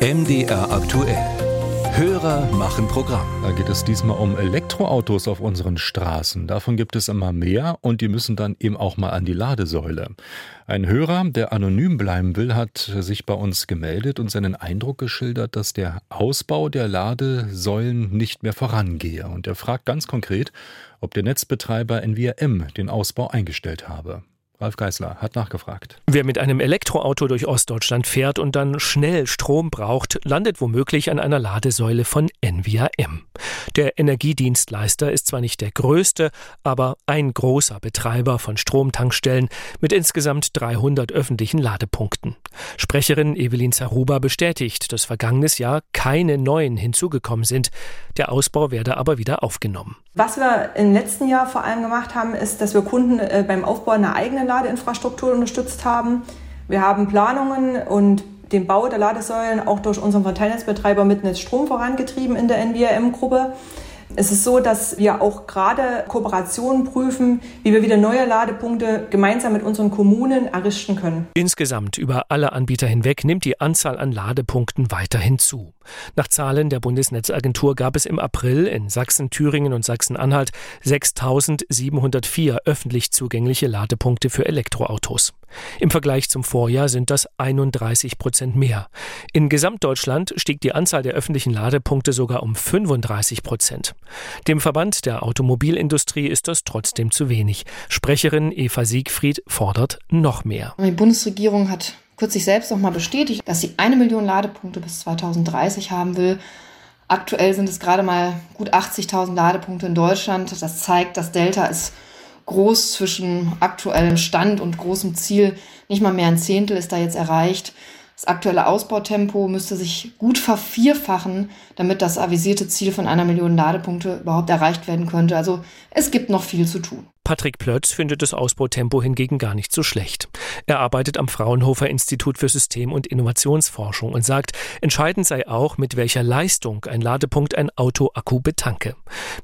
MDR aktuell. Hörer machen Programm. Da geht es diesmal um Elektroautos auf unseren Straßen. Davon gibt es immer mehr und die müssen dann eben auch mal an die Ladesäule. Ein Hörer, der anonym bleiben will, hat sich bei uns gemeldet und seinen Eindruck geschildert, dass der Ausbau der Ladesäulen nicht mehr vorangehe. Und er fragt ganz konkret, ob der Netzbetreiber NVRM den Ausbau eingestellt habe. Ralf Geißler hat nachgefragt. Wer mit einem Elektroauto durch Ostdeutschland fährt und dann schnell Strom braucht, landet womöglich an einer Ladesäule von NVRM. Der Energiedienstleister ist zwar nicht der größte, aber ein großer Betreiber von Stromtankstellen mit insgesamt 300 öffentlichen Ladepunkten. Sprecherin Evelyn Zaruba bestätigt, dass vergangenes Jahr keine neuen hinzugekommen sind. Der Ausbau werde aber wieder aufgenommen. Was wir im letzten Jahr vor allem gemacht haben, ist, dass wir Kunden äh, beim Aufbau einer eigenen Ladeinfrastruktur unterstützt haben. Wir haben Planungen und den Bau der Ladesäulen auch durch unseren Verteilnetzbetreiber Mitnetz Strom vorangetrieben in der NVRM-Gruppe. Es ist so, dass wir auch gerade Kooperationen prüfen, wie wir wieder neue Ladepunkte gemeinsam mit unseren Kommunen errichten können. Insgesamt über alle Anbieter hinweg nimmt die Anzahl an Ladepunkten weiterhin zu. Nach Zahlen der Bundesnetzagentur gab es im April in Sachsen, Thüringen und Sachsen-Anhalt 6.704 öffentlich zugängliche Ladepunkte für Elektroautos. Im Vergleich zum Vorjahr sind das 31 Prozent mehr. In Gesamtdeutschland stieg die Anzahl der öffentlichen Ladepunkte sogar um 35 Prozent. Dem Verband der Automobilindustrie ist das trotzdem zu wenig. Sprecherin Eva Siegfried fordert noch mehr. Die Bundesregierung hat kürzlich selbst noch mal bestätigt, dass sie eine Million Ladepunkte bis 2030 haben will. Aktuell sind es gerade mal gut 80.000 Ladepunkte in Deutschland. Das zeigt, dass Delta ist groß zwischen aktuellem Stand und großem Ziel. Nicht mal mehr ein Zehntel ist da jetzt erreicht. Das aktuelle Ausbautempo müsste sich gut vervierfachen, damit das avisierte Ziel von einer Million Ladepunkte überhaupt erreicht werden könnte. Also es gibt noch viel zu tun. Patrick Plötz findet das Ausbautempo hingegen gar nicht so schlecht. Er arbeitet am Fraunhofer Institut für System- und Innovationsforschung und sagt, entscheidend sei auch, mit welcher Leistung ein Ladepunkt ein Autoakku betanke.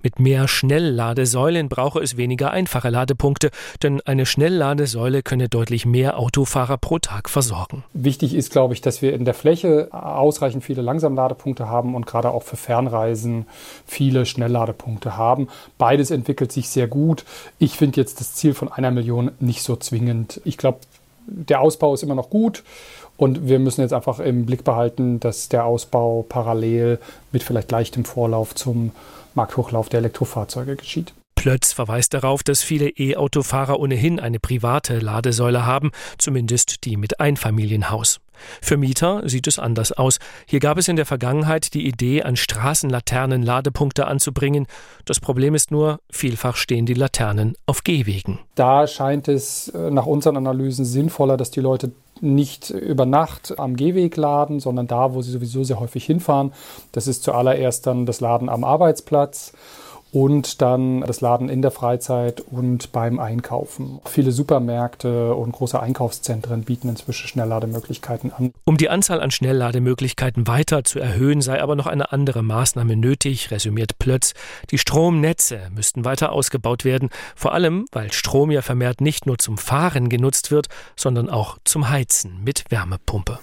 Mit mehr Schnellladesäulen brauche es weniger einfache Ladepunkte, denn eine Schnellladesäule könne deutlich mehr Autofahrer pro Tag versorgen. Wichtig ist, glaube ich, dass wir in der Fläche ausreichend viele Langsamladepunkte haben und gerade auch für Fernreisen viele Schnellladepunkte haben. Beides entwickelt sich sehr gut. Ich ich finde jetzt das Ziel von einer Million nicht so zwingend. Ich glaube, der Ausbau ist immer noch gut und wir müssen jetzt einfach im Blick behalten, dass der Ausbau parallel mit vielleicht leichtem Vorlauf zum Markthochlauf der Elektrofahrzeuge geschieht. Plötz verweist darauf, dass viele E-Autofahrer ohnehin eine private Ladesäule haben, zumindest die mit Einfamilienhaus. Für Mieter sieht es anders aus. Hier gab es in der Vergangenheit die Idee, an Straßenlaternen Ladepunkte anzubringen. Das Problem ist nur, vielfach stehen die Laternen auf Gehwegen. Da scheint es äh, nach unseren Analysen sinnvoller, dass die Leute nicht über Nacht am Gehweg laden, sondern da, wo sie sowieso sehr häufig hinfahren. Das ist zuallererst dann das Laden am Arbeitsplatz und dann das Laden in der Freizeit und beim Einkaufen. Viele Supermärkte und große Einkaufszentren bieten inzwischen Schnelllademöglichkeiten an. Um die Anzahl an Schnelllademöglichkeiten weiter zu erhöhen, sei aber noch eine andere Maßnahme nötig, resümiert Plötz. Die Stromnetze müssten weiter ausgebaut werden, vor allem weil Strom ja vermehrt nicht nur zum Fahren genutzt wird, sondern auch zum Heizen mit Wärmepumpe.